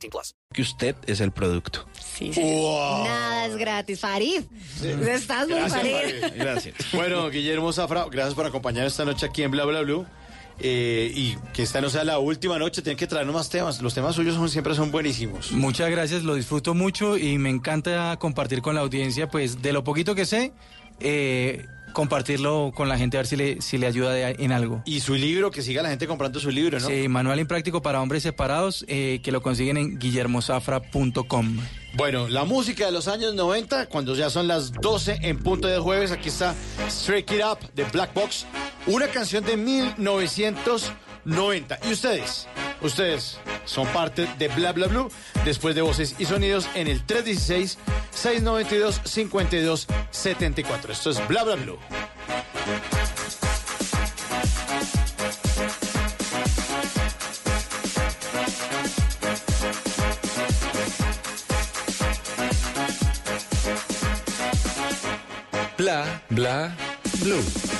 18 plus. Que usted es el producto. Sí, sí. Nada es gratis. Farid, estás muy Farid. Gracias. Bueno, Guillermo Zafra, gracias por acompañar esta noche aquí en Bla Bla Blue. Eh, y que esta no sea la última noche, tienen que traernos más temas. Los temas suyos son, siempre son buenísimos. Muchas gracias, lo disfruto mucho y me encanta compartir con la audiencia, pues de lo poquito que sé, eh, compartirlo con la gente a ver si le, si le ayuda de- en algo. Y su libro, que siga la gente comprando su libro, ¿no? Sí, manual impráctico para hombres separados, eh, que lo consiguen en guillermozafra.com. Bueno, la música de los años 90, cuando ya son las 12 en punto de jueves, aquí está Strike It Up de Black Box, una canción de 1990. ¿Y ustedes? Ustedes son parte de Bla Bla Blue, después de voces y sonidos en el 316-692-5274. Esto es Bla Bla Blue. Bla, bla, blue.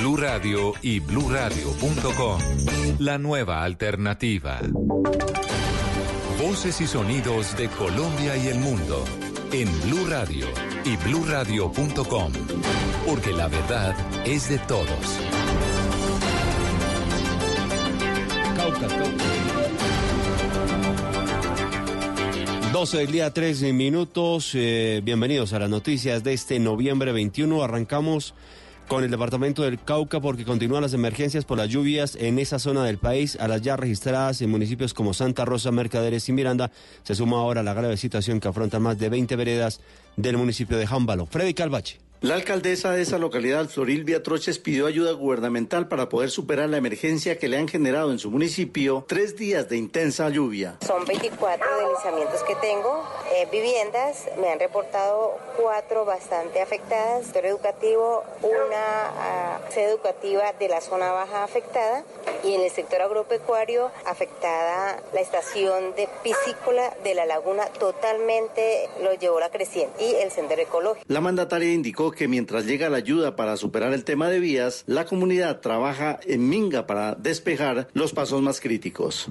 Blue Radio y bluradio.com. La nueva alternativa. Voces y sonidos de Colombia y el mundo en Blue Radio y bluradio.com, porque la verdad es de todos. Cauca, Cauca. 12 del día, 13 minutos. Eh, bienvenidos a las noticias de este noviembre 21. Arrancamos con el departamento del Cauca porque continúan las emergencias por las lluvias en esa zona del país. A las ya registradas en municipios como Santa Rosa, Mercaderes y Miranda se suma ahora la grave situación que afrontan más de 20 veredas del municipio de Jámbalo. Freddy Calvache. La alcaldesa de esa localidad, Florilvia Troches, pidió ayuda gubernamental para poder superar la emergencia que le han generado en su municipio tres días de intensa lluvia. Son 24 deslizamientos que tengo, eh, viviendas, me han reportado cuatro bastante afectadas, sector educativo, una ah, sede educativa de la zona baja afectada y en el sector agropecuario afectada la estación de piscícola de la laguna totalmente lo llevó la creciente y el sendero ecológico. La mandataria indicó que mientras llega la ayuda para superar el tema de vías, la comunidad trabaja en Minga para despejar los pasos más críticos.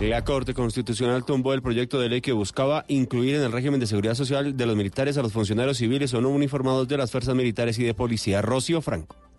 La Corte Constitucional tumbó el proyecto de ley que buscaba incluir en el régimen de seguridad social de los militares a los funcionarios civiles o no uniformados de las fuerzas militares y de policía. Rocío Franco.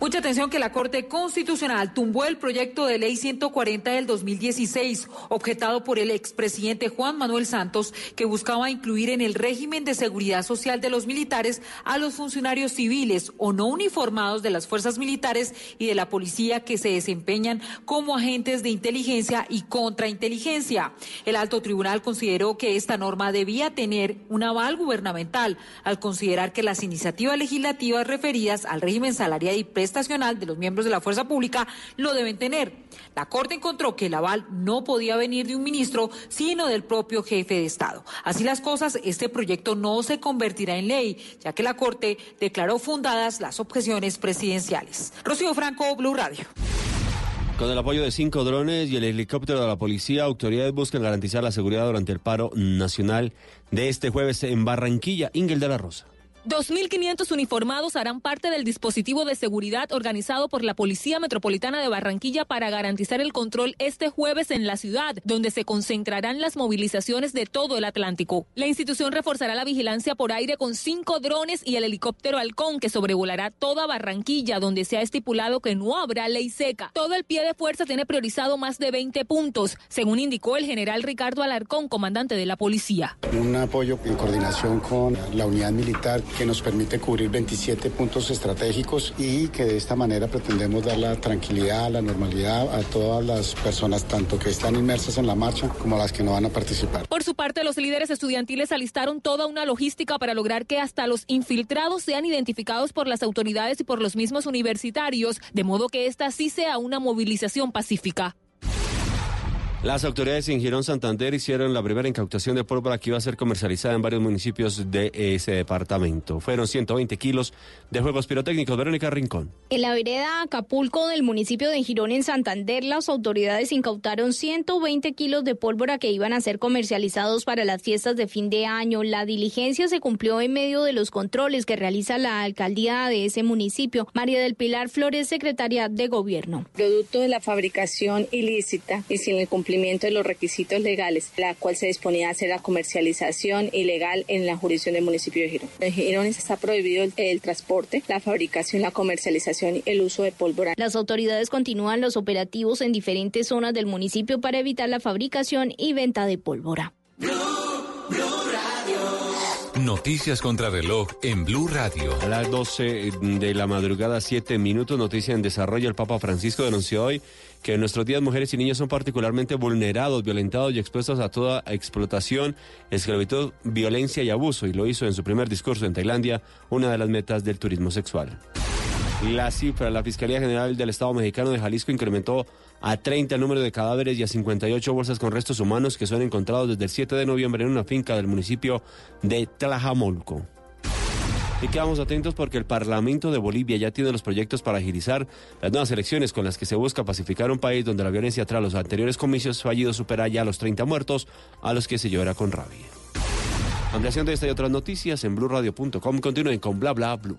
Mucha atención que la Corte Constitucional tumbó el proyecto de ley 140 del 2016, objetado por el expresidente Juan Manuel Santos, que buscaba incluir en el régimen de seguridad social de los militares a los funcionarios civiles o no uniformados de las fuerzas militares y de la policía que se desempeñan como agentes de inteligencia y contrainteligencia. El alto tribunal consideró que esta norma debía tener un aval gubernamental al considerar que las iniciativas legislativas referidas al régimen salarial y prestacional de los miembros de la fuerza pública lo deben tener. La Corte encontró que el aval no podía venir de un ministro, sino del propio jefe de Estado. Así las cosas, este proyecto no se convertirá en ley, ya que la Corte declaró fundadas las objeciones presidenciales. Rocío Franco, Blue Radio. Con el apoyo de cinco drones y el helicóptero de la policía, autoridades buscan garantizar la seguridad durante el paro nacional de este jueves en Barranquilla. Ingel de la Rosa. 2.500 uniformados harán parte del dispositivo de seguridad organizado por la Policía Metropolitana de Barranquilla para garantizar el control este jueves en la ciudad, donde se concentrarán las movilizaciones de todo el Atlántico. La institución reforzará la vigilancia por aire con cinco drones y el helicóptero Halcón que sobrevolará toda Barranquilla, donde se ha estipulado que no habrá ley seca. Todo el pie de fuerza tiene priorizado más de 20 puntos, según indicó el general Ricardo Alarcón, comandante de la policía. Un apoyo en coordinación con la unidad militar que nos permite cubrir 27 puntos estratégicos y que de esta manera pretendemos dar la tranquilidad, la normalidad a todas las personas, tanto que están inmersas en la marcha como las que no van a participar. Por su parte, los líderes estudiantiles alistaron toda una logística para lograr que hasta los infiltrados sean identificados por las autoridades y por los mismos universitarios, de modo que esta sí sea una movilización pacífica. Las autoridades en Girón Santander hicieron la primera incautación de pólvora que iba a ser comercializada en varios municipios de ese departamento. Fueron 120 kilos de juegos pirotécnicos. Verónica Rincón. En la vereda Acapulco del municipio de Girón en Santander, las autoridades incautaron 120 kilos de pólvora que iban a ser comercializados para las fiestas de fin de año. La diligencia se cumplió en medio de los controles que realiza la alcaldía de ese municipio. María del Pilar Flores, secretaria de Gobierno. Producto de la fabricación ilícita y sin el cumplimiento de los requisitos legales, la cual se disponía a hacer la comercialización ilegal en la jurisdicción del municipio de Girón. En Girón está prohibido el, el transporte, la fabricación, la comercialización y el uso de pólvora. Las autoridades continúan los operativos en diferentes zonas del municipio para evitar la fabricación y venta de pólvora. Noticias contra reloj en Blue Radio. A las 12 de la madrugada, 7 minutos, noticia en desarrollo. El Papa Francisco denunció hoy que en nuestros días mujeres y niños son particularmente vulnerados, violentados y expuestos a toda explotación, esclavitud, violencia y abuso. Y lo hizo en su primer discurso en Tailandia, una de las metas del turismo sexual. La cifra, la Fiscalía General del Estado Mexicano de Jalisco incrementó a 30 el número de cadáveres y a 58 bolsas con restos humanos que son encontrados desde el 7 de noviembre en una finca del municipio de Tlajamolco. Y quedamos atentos porque el Parlamento de Bolivia ya tiene los proyectos para agilizar las nuevas elecciones con las que se busca pacificar un país donde la violencia tras los anteriores comicios fallidos supera ya los 30 muertos a los que se llora con rabia. Ampliación de esta y otras noticias en blurradio.com. Continúen con bla bla blue.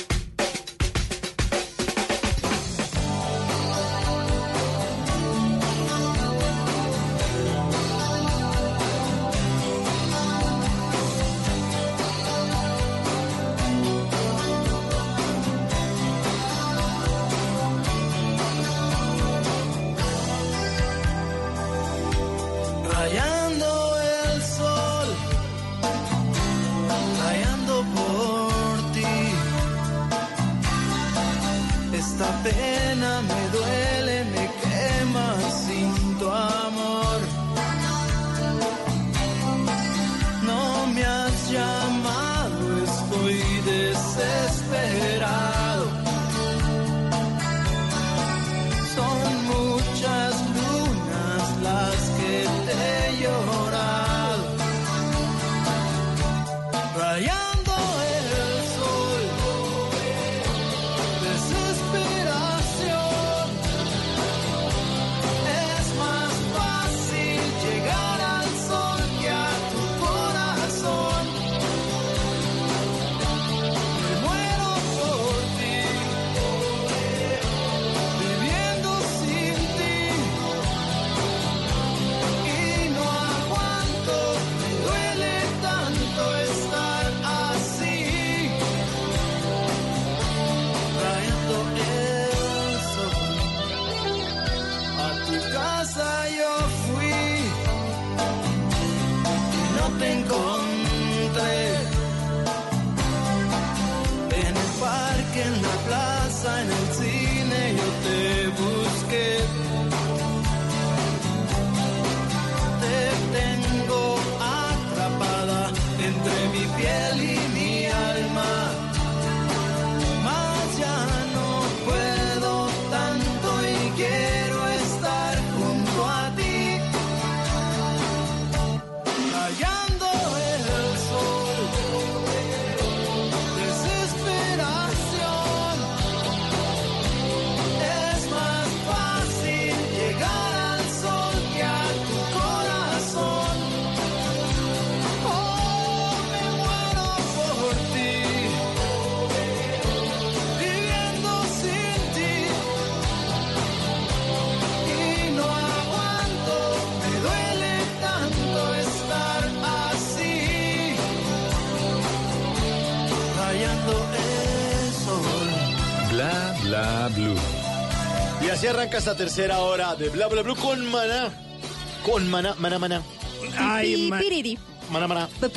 Te encontré. En el parque, en la plaza, en el cine así arranca esta tercera hora de Bla Bla Blue con Maná. Con Maná, Maná, Maná. Ay, ma- Piriri. Maná, Maná. ¿Te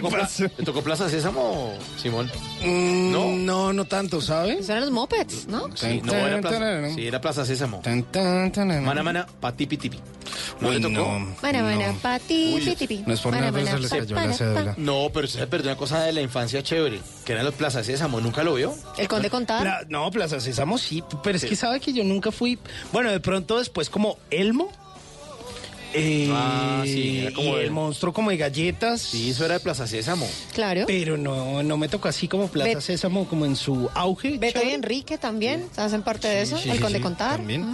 tocó, pla- ¿Te tocó Plaza Sésamo, Simón? no, no, no tanto, ¿sabe? Esos eran los mopeds, ¿no? Sí, no, era Plaza, sí, era Plaza Sésamo. Maná, Maná, patipi, tipi. ¿No Uy, le tocó? no. Mana, mana, pati, Uy, pitipi. no es por Mana, nada, pero mana, se les cayó la para, cédula. No, pero se perdió una cosa de la infancia chévere, que eran los Plaza Sésamo, ¿nunca lo vio? El conde contar. Pla- no, Plaza Sésamo sí, pero es que sabe que yo nunca fui. Bueno, de pronto después como Elmo. Eh, Ah, sí, era como y el el- monstruo como de galletas. Sí, eso era de Plaza Sésamo. Claro. Pero no, no me tocó así como Plaza Bet- Sésamo, como en su auge. Beto y. Enrique también hacen parte de eso. sí, el sí, conde sí, contar. también.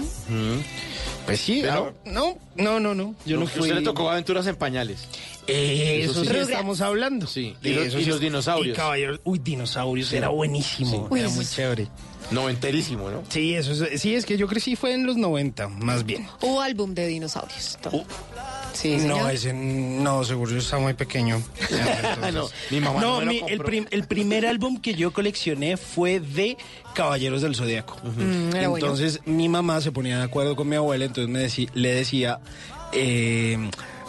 Pues sí, Pero- ah, no, no, no, no. Yo no, A fui. usted le tocó aventuras en pañales. Eh, Eso eso sí sí. estamos hablando. Sí, y los- eso y los dinosaurios. Y caballeros, uy, dinosaurios, Sí. era buenísimo. Uy, Era muy chévere. Noventerísimo, ¿no? Sí, eso es, sí, es que yo crecí fue en los 90, más bien. Hubo álbum de dinosaurios. Sí, no, ese no, seguro yo estaba muy pequeño. no, mi mamá no, No, me lo mi- el, compró. prim- el primer álbum que yo coleccioné fue de Caballeros del Zodíaco. Mm, bueno. entonces mi mamá se ponía de acuerdo con mi abuela, entonces me deci- le decía, eh,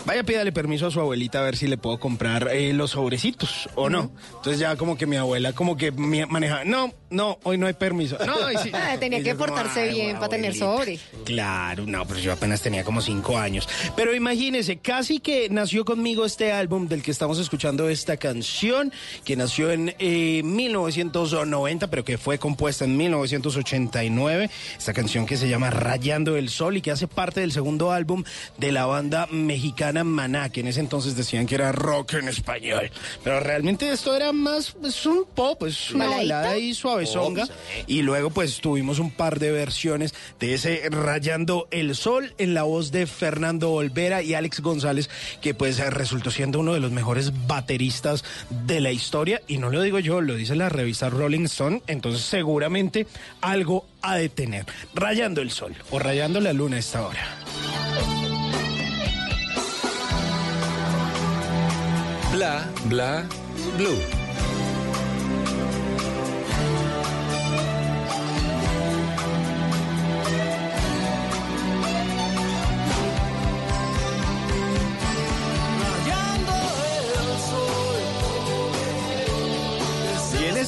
vaya pídale permiso a su abuelita a ver si le puedo comprar eh, los sobrecitos o no. Entonces ya como que mi abuela como que me manejaba, no, no, hoy no hay permiso. No, sí. Ah, tenía Y que como, portarse "Ay, bien para tener abuelita". sobre. Claro, no, pero yo apenas tenía como cinco años. Pero imagínese, casi que nació conmigo este álbum del que estamos escuchando esta canción, que nació en eh, 1990, pero que fue compuesta en 1989. Esta canción que se llama Rayando el Sol y que hace parte del segundo álbum de la banda mexicana Maná, que en ese entonces decían que era rock en español. Pero realmente esto era más, es un pop, es una ¿Baladita? balada y suavezonga. Sí. Y luego pues tuvimos un par de versiones de ese Rayando el Sol en la voz de Fernando Olvera y Alex González, que pues resultó siendo uno de los mejores bateristas de la historia. Y no lo digo yo, lo dice la revista Rolling Stone, entonces seguramente algo ha de tener. Rayando el Sol o Rayando la Luna a esta hora. Bla bla blue.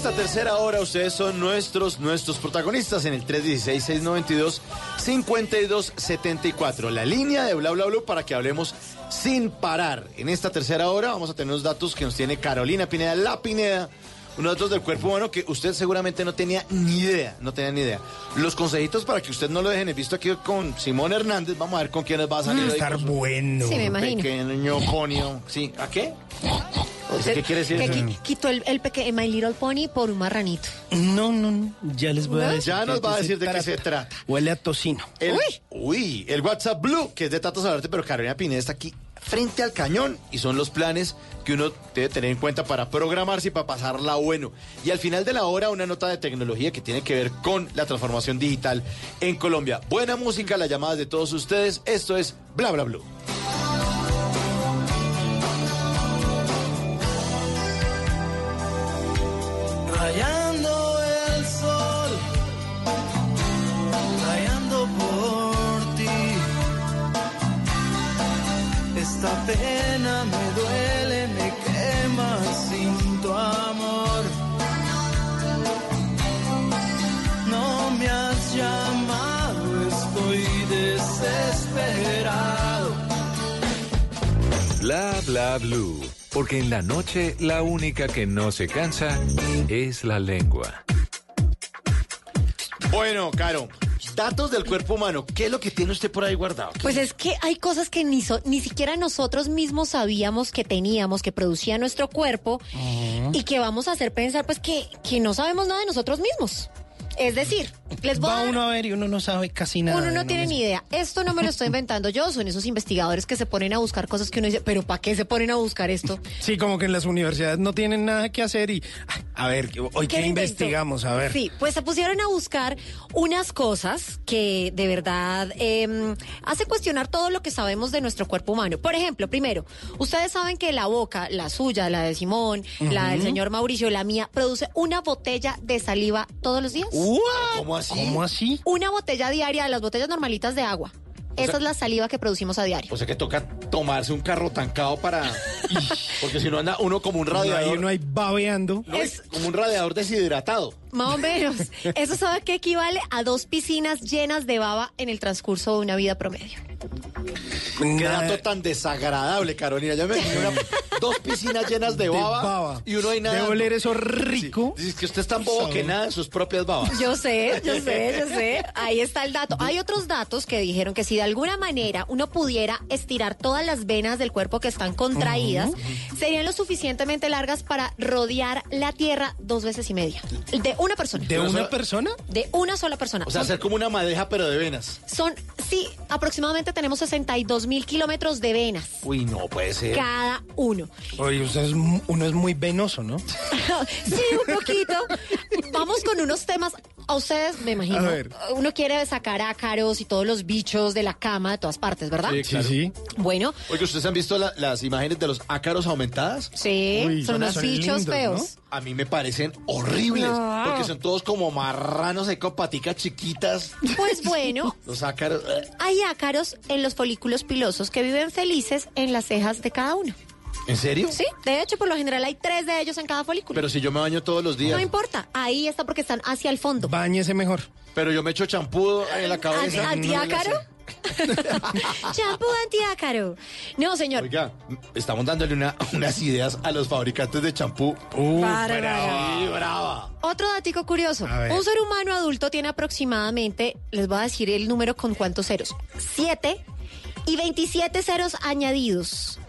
Esta tercera hora ustedes son nuestros, nuestros protagonistas en el 316-692-5274. La línea de bla bla bla para que hablemos sin parar. En esta tercera hora vamos a tener unos datos que nos tiene Carolina Pineda, la Pineda. Unos datos del cuerpo humano que usted seguramente no tenía ni idea, no tenía ni idea. Los consejitos para que usted no lo dejen en visto aquí con Simón Hernández. Vamos a ver con quiénes va a salir. Mm, estar con bueno. Sí, me imagino. Pequeño conio. Sí, ¿a qué? ¿Qué quiere decir Que eso? qui- quitó el, el peque- My Little Pony por un marranito. No, no, no. Ya les voy a decir. Ya nos va a decir de qué se trata. Huele a tocino. El, uy. el WhatsApp Blue, que es de Tato Salarte, pero Carolina Pineda está aquí frente al cañón y son los planes que uno debe tener en cuenta para programarse y para pasarla bueno. Y al final de la hora, una nota de tecnología que tiene que ver con la transformación digital en Colombia. Buena música, las llamadas de todos ustedes. Esto es Bla Bla Blue. Esta pena me duele, me quema sin tu amor. No me has llamado, estoy desesperado. Bla bla blue. Porque en la noche la única que no se cansa es la lengua. Bueno, Caro, datos del cuerpo humano. ¿Qué es lo que tiene usted por ahí guardado? Pues es que hay cosas que ni, so- ni siquiera nosotros mismos sabíamos que teníamos, que producía nuestro cuerpo y que vamos a hacer pensar pues que, que no sabemos nada de nosotros mismos. Es decir, les voy a Va dar- uno a ver y uno no sabe casi nada. Uno no tiene ni idea. Esto no me lo estoy inventando yo, son esos investigadores que se ponen a buscar cosas que uno dice, pero ¿para qué se ponen a buscar esto? Sí, como que en las universidades no tienen nada que hacer y. A ver, hoy ¿Qué investigamos, a ver. Sí, pues se pusieron a buscar unas cosas que de verdad eh, hace cuestionar todo lo que sabemos de nuestro cuerpo humano. Por ejemplo, primero, ustedes saben que la boca, la suya, la de Simón, la del señor Mauricio, la mía, produce una botella de saliva todos los días. ¿Cómo así? ¿Cómo así? Una botella diaria de las botellas normalitas de agua. Esa es la saliva que producimos a diario. O sea que toca tomarse un carro tancado para... Porque si no anda uno como un No hay radiador... uno ahí babeando. No, como un radiador deshidratado. Más o menos. Eso sabe que equivale a dos piscinas llenas de baba en el transcurso de una vida promedio. Qué dato tan desagradable, Carolina. Ya me una- dos piscinas llenas de De baba, y uno ahí nada. De oler eso rico. Dices que usted es tan bobo que nada en sus propias babas. Yo sé, yo sé, yo sé. Ahí está el dato. Hay otros datos que dijeron que si de alguna manera uno pudiera estirar todas las venas del cuerpo que están contraídas, serían lo suficientemente largas para rodear la Tierra dos veces y media. De una persona. ¿De una persona? De una sola persona. O sea, hacer como una madeja, pero de venas. Son, sí, aproximadamente tenemos 62 mil kilómetros de venas. Uy, no puede ser. Cada uno. Oye, usted es mu- uno es muy venoso, ¿no? sí, un poquito. Vamos con unos temas. A ustedes, me imagino, A ver. uno quiere sacar ácaros y todos los bichos de la cama de todas partes, ¿verdad? Sí, claro. sí. Bueno, Oye, ¿ustedes han visto la- las imágenes de los ácaros aumentadas? sí, Uy, son son- unos son bichos lindos, feos. A mí me parecen horribles. No. Porque son todos como marranos, hay con paticas chiquitas. Pues bueno, Los ácaros. eh. hay ácaros en los folículos pilosos que viven felices en las cejas de cada uno. ¿En serio? Sí, de hecho, por lo general hay tres de ellos en cada folículo. Pero si yo me baño todos los días. no importa, ahí está porque están hacia el fondo. Báñese mejor. Pero yo me echo champú en la cabeza. ¿Anti- ¿Antiácaro? Champú antiácaro. No, señor. Oiga, estamos dándole una- unas ideas a los fabricantes de champú. Uh, brava. Otro datico curioso. Un ser humano adulto tiene aproximadamente, les voy a decir el número con cuántos ceros. Siete y 27 ceros añadidos.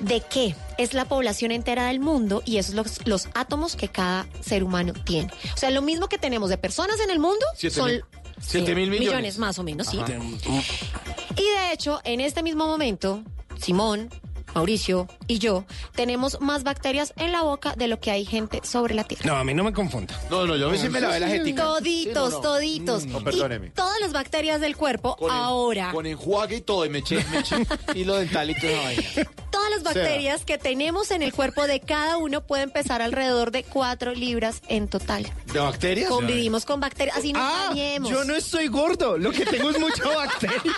¿De qué? Es la población entera del mundo y esos son los, los átomos que cada ser humano tiene. O sea, lo mismo que tenemos de personas en el mundo Siete son mil- siete mil millones. más o menos, sí. Y de hecho, en este mismo momento, Simón, Mauricio y yo tenemos más bacterias en la boca de lo que hay gente sobre la Tierra. No, a mí no me confunda. No, no, yo sí me lavé la jetica. Toditos, Sí, no, no. toditos. No, perdóneme. Y todas las bacterias del cuerpo Con en- ahora. Con enjuague y todo, y me eché, me eché hilo dental y toda esa vaina. Todas las bacterias que tenemos en el cuerpo de cada uno pueden pesar alrededor de 4 libras en total. ¿De bacterias? Convivimos con bacterias, así nos Ah, yo no estoy gordo, lo que tengo es mucha bacteria.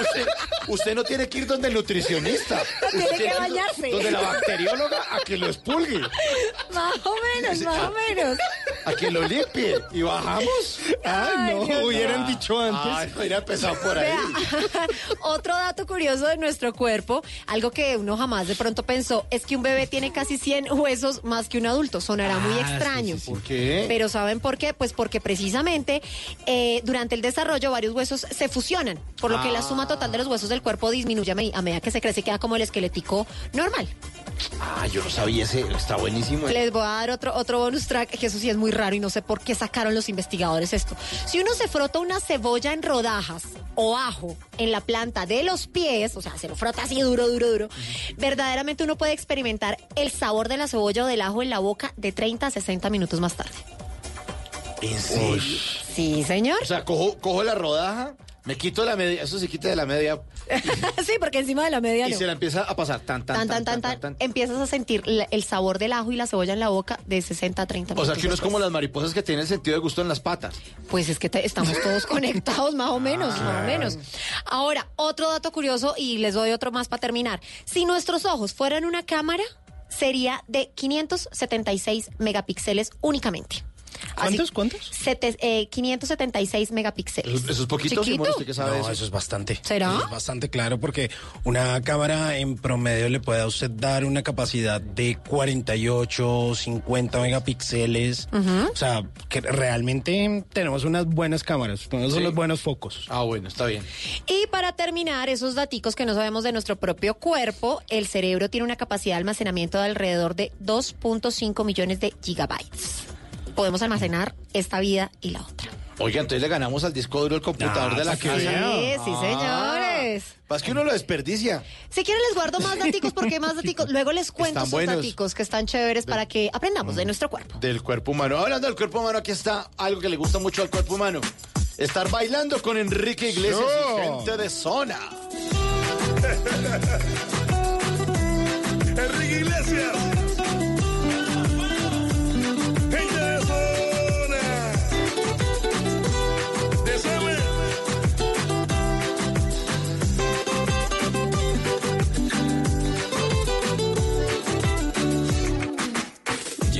Usted, usted no tiene que ir donde el nutricionista. Tiene que bañarse. Donde la bacterióloga a que lo expulgue, Más o menos, más o menos. a que lo limpie. ¿Y bajamos? Ay, no, Dios hubieran dicho antes. Ay, no hubiera empezado por ahí. Vea, otro dato curioso de nuestro cuerpo, algo que uno jamás de pronto pensó, es que un bebé tiene casi 100 huesos más que un adulto. Sonará muy Ah, extraño. sí, sí. ¿Por qué? Pero ¿saben por qué? Pues porque precisamente eh, durante el desarrollo varios huesos se fusionan, por lo que la suma total de los huesos del cuerpo disminuye a me- a medida que se crece, queda como el normal. Ah, yo no sabía ese. Está buenísimo. Les voy a dar otro, otro bonus track, que eso sí es muy raro y no sé por qué sacaron los investigadores esto. Si uno se frota una cebolla en rodajas o ajo en la planta de los pies, o sea, se lo frota así duro, duro, duro, verdaderamente uno puede experimentar el sabor de la cebolla o del ajo en la boca de 30 a 60 minutos más tarde. ¿En serio? Sí, señor. O sea, cojo, cojo la rodaja, me quito la media, eso se quita de la media sí, porque encima de la media y no. se la empieza a pasar tan, tan, Tan, tan, tan, tan, Empiezas a sentir la- el sabor del ajo y la cebolla en la boca de 60 a 30 O minutos. sea, que uno es como las mariposas que tienen sentido de gusto en las patas. Pues es que te- estamos todos conectados, más o menos, más o menos. Ahora, otro dato curioso y les doy otro más para terminar. Si nuestros ojos fueran una cámara, sería de 576 megapíxeles únicamente. ¿Cuántos, cuántos? Sete- eh, 576 megapíxeles. Eso, eso es poquito, Chiquito. Simón, ¿usted qué sabe No, eso? eso es bastante. ¿Será? Eso es bastante claro porque una cámara en promedio le puede a usted dar una capacidad de 48, 50 megapíxeles. O sea, que realmente tenemos unas buenas cámaras, tenemos Sí. unos buenos focos. Ah, bueno, está bien. Y para terminar, esos daticos que no sabemos de nuestro propio cuerpo, el cerebro tiene una capacidad de almacenamiento de alrededor de 2.5 millones de gigabytes. Podemos almacenar esta vida y la otra. Oiga, entonces le ganamos al disco duro el computador Ah, de la que casa. Sí, sí, señores. Más que uno lo desperdicia. Si quieren les guardo más daticos porque más daticos. Luego les cuento Están sus buenos. daticos que están chéveres para que aprendamos de nuestro cuerpo. Del cuerpo humano. Hablando del cuerpo humano, aquí está algo que le gusta mucho al cuerpo humano. Estar bailando con Enrique Iglesias y gente de zona. Enrique Iglesias.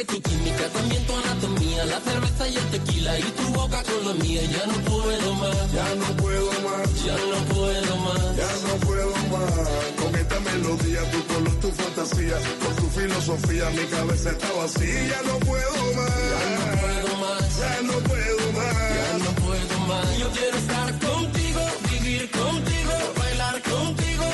Y tu química, también tu anatomía, la cerveza y el tequila y tu boca con la mía, ya no puedo más, Ya no puedo más. ya no puedo más. Ya no puedo más con esta melodía, tu color, tu fantasía, con tu filosofía, mi cabeza está vacía. Ya no puedo más, Ya no puedo más, ya no puedo más. ya no puedo más. Yo quiero estar contigo, vivir contigo, bailar contigo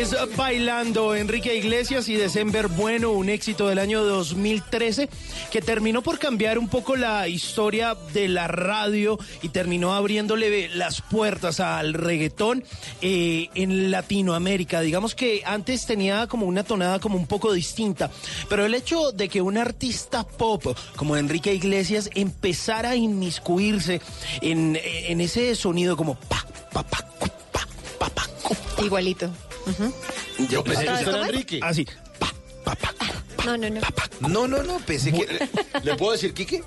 Es Bailando Enrique Iglesias y December Bueno, un éxito del año 2013 que terminó por cambiar un poco la historia de la radio y terminó abriéndole las puertas al reggaetón eh, en Latinoamérica. Digamos que antes tenía como una tonada como un poco distinta, pero el hecho de que un artista pop como Enrique Iglesias empezara a inmiscuirse en, en ese sonido como pa, pa, pa, cu, pa, pa, pa, cu, pa, Igualito. Yo pensé que ¿Otra vez usted era? Enrique. Así. No, no, no. No, no, no, pensé que... ¿Le, puedo decir Quique?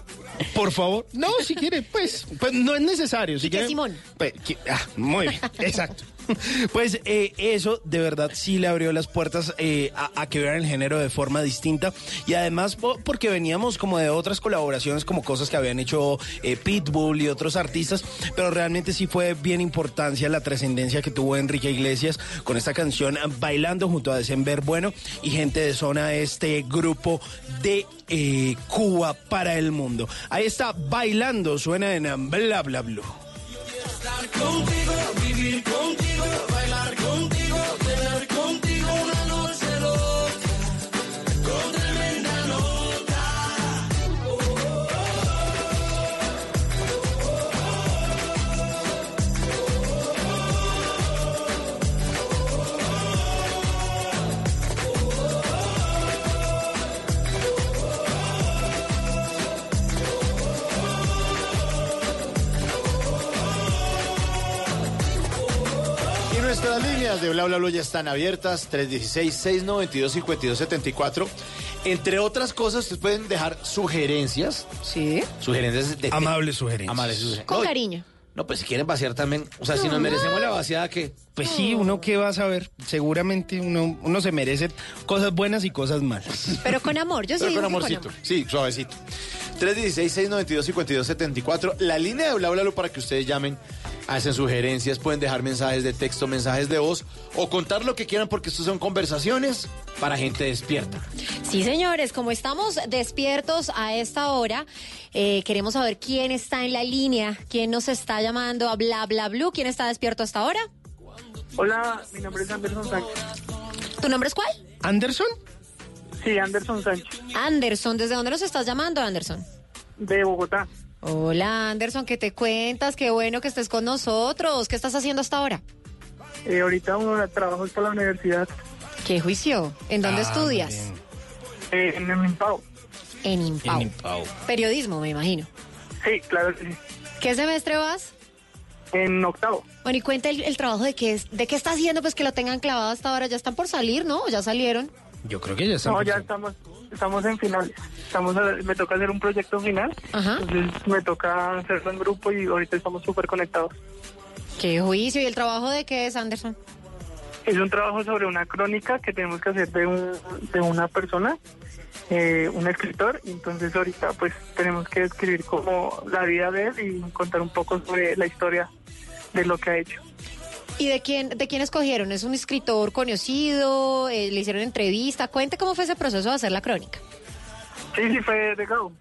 Por favor. No, si quiere, pues, pues no es necesario. Si Quique quiere, Simón. pues, ah, muy bien, exacto. Pues eh, eso de verdad sí le abrió las puertas eh, a, que vieran el género de forma distinta y además po- porque veníamos como de otras colaboraciones como cosas que habían hecho eh, Pitbull y otros artistas, pero realmente sí fue bien importancia la trascendencia que tuvo Enrique Iglesias con esta canción Bailando junto a December Bueno y gente de zona este grupo de Cuba para el mundo. Ahí está Bailando, suena en Bla Bla Blue. Contigo, vivir contigo, bailar contigo, tener contigo Nuestras líneas de Bla Bla Bla ya están abiertas, 316-692-5274. Entre otras cosas, ustedes pueden dejar sugerencias. Sí. Sugerencias de... Amables sugerencias. Amables sugerencias. Con No, cariño. No, pues si quieren vaciar también, o sea, si nos merecemos la vaciada, ¿qué? Pues sí, uno que va a saber, seguramente uno, uno se merece cosas buenas y cosas malas. Pero con amor, yo sí Pero digo con que amorcito. amor. Sí, suavecito. 316-692-5274. La línea de Bla Bla Bla para que ustedes llamen, hacen sugerencias, pueden dejar mensajes de texto, mensajes de voz o contar lo que quieran porque estos son conversaciones para gente despierta. Sí, señores, como estamos despiertos a esta hora, eh, queremos saber quién está en la línea, quién nos está llamando a Bla Bla Blue, quién está despierto hasta ahora. Hola, mi nombre es Anderson Sánchez. ¿Tu nombre es cuál? ¿Anderson? Sí, Anderson Sánchez, Anderson, ¿desde dónde nos estás llamando, Anderson? de Bogotá. Hola, Anderson, ¿qué te cuentas? Qué bueno que estés con nosotros. ¿Qué estás haciendo hasta ahora? Eh, ahorita uno trabajo para la universidad. ¿Qué juicio? ¿En dónde Ah, estudias? Eh, en el Impao. En Impau. Periodismo, me imagino. Sí, claro que sí. ¿Qué semestre vas? En octavo. Bueno, y cuenta el, el trabajo de qué es, de qué está haciendo, pues que lo tengan clavado hasta ahora. Ya están por salir, ¿no? ¿O Ya salieron. Yo creo que ya está. No, ya estamos, estamos en finales. Estamos a- me toca hacer un proyecto final. Ajá. Entonces me toca hacerlo en grupo y ahorita estamos súper conectados. ¿Qué juicio? ¿Y el trabajo de qué es, Anderson? Es un trabajo sobre una crónica que tenemos que hacer de, un, de una persona, eh, un escritor, y entonces ahorita pues tenemos que escribir como la vida de él y contar un poco sobre la historia de lo que ha hecho. ¿Y de quién, de quién escogieron? ¿Es un escritor conocido? Eh, ¿Le hicieron entrevista? Cuente cómo fue ese proceso de hacer la crónica. Sí, sí, fue de Gao.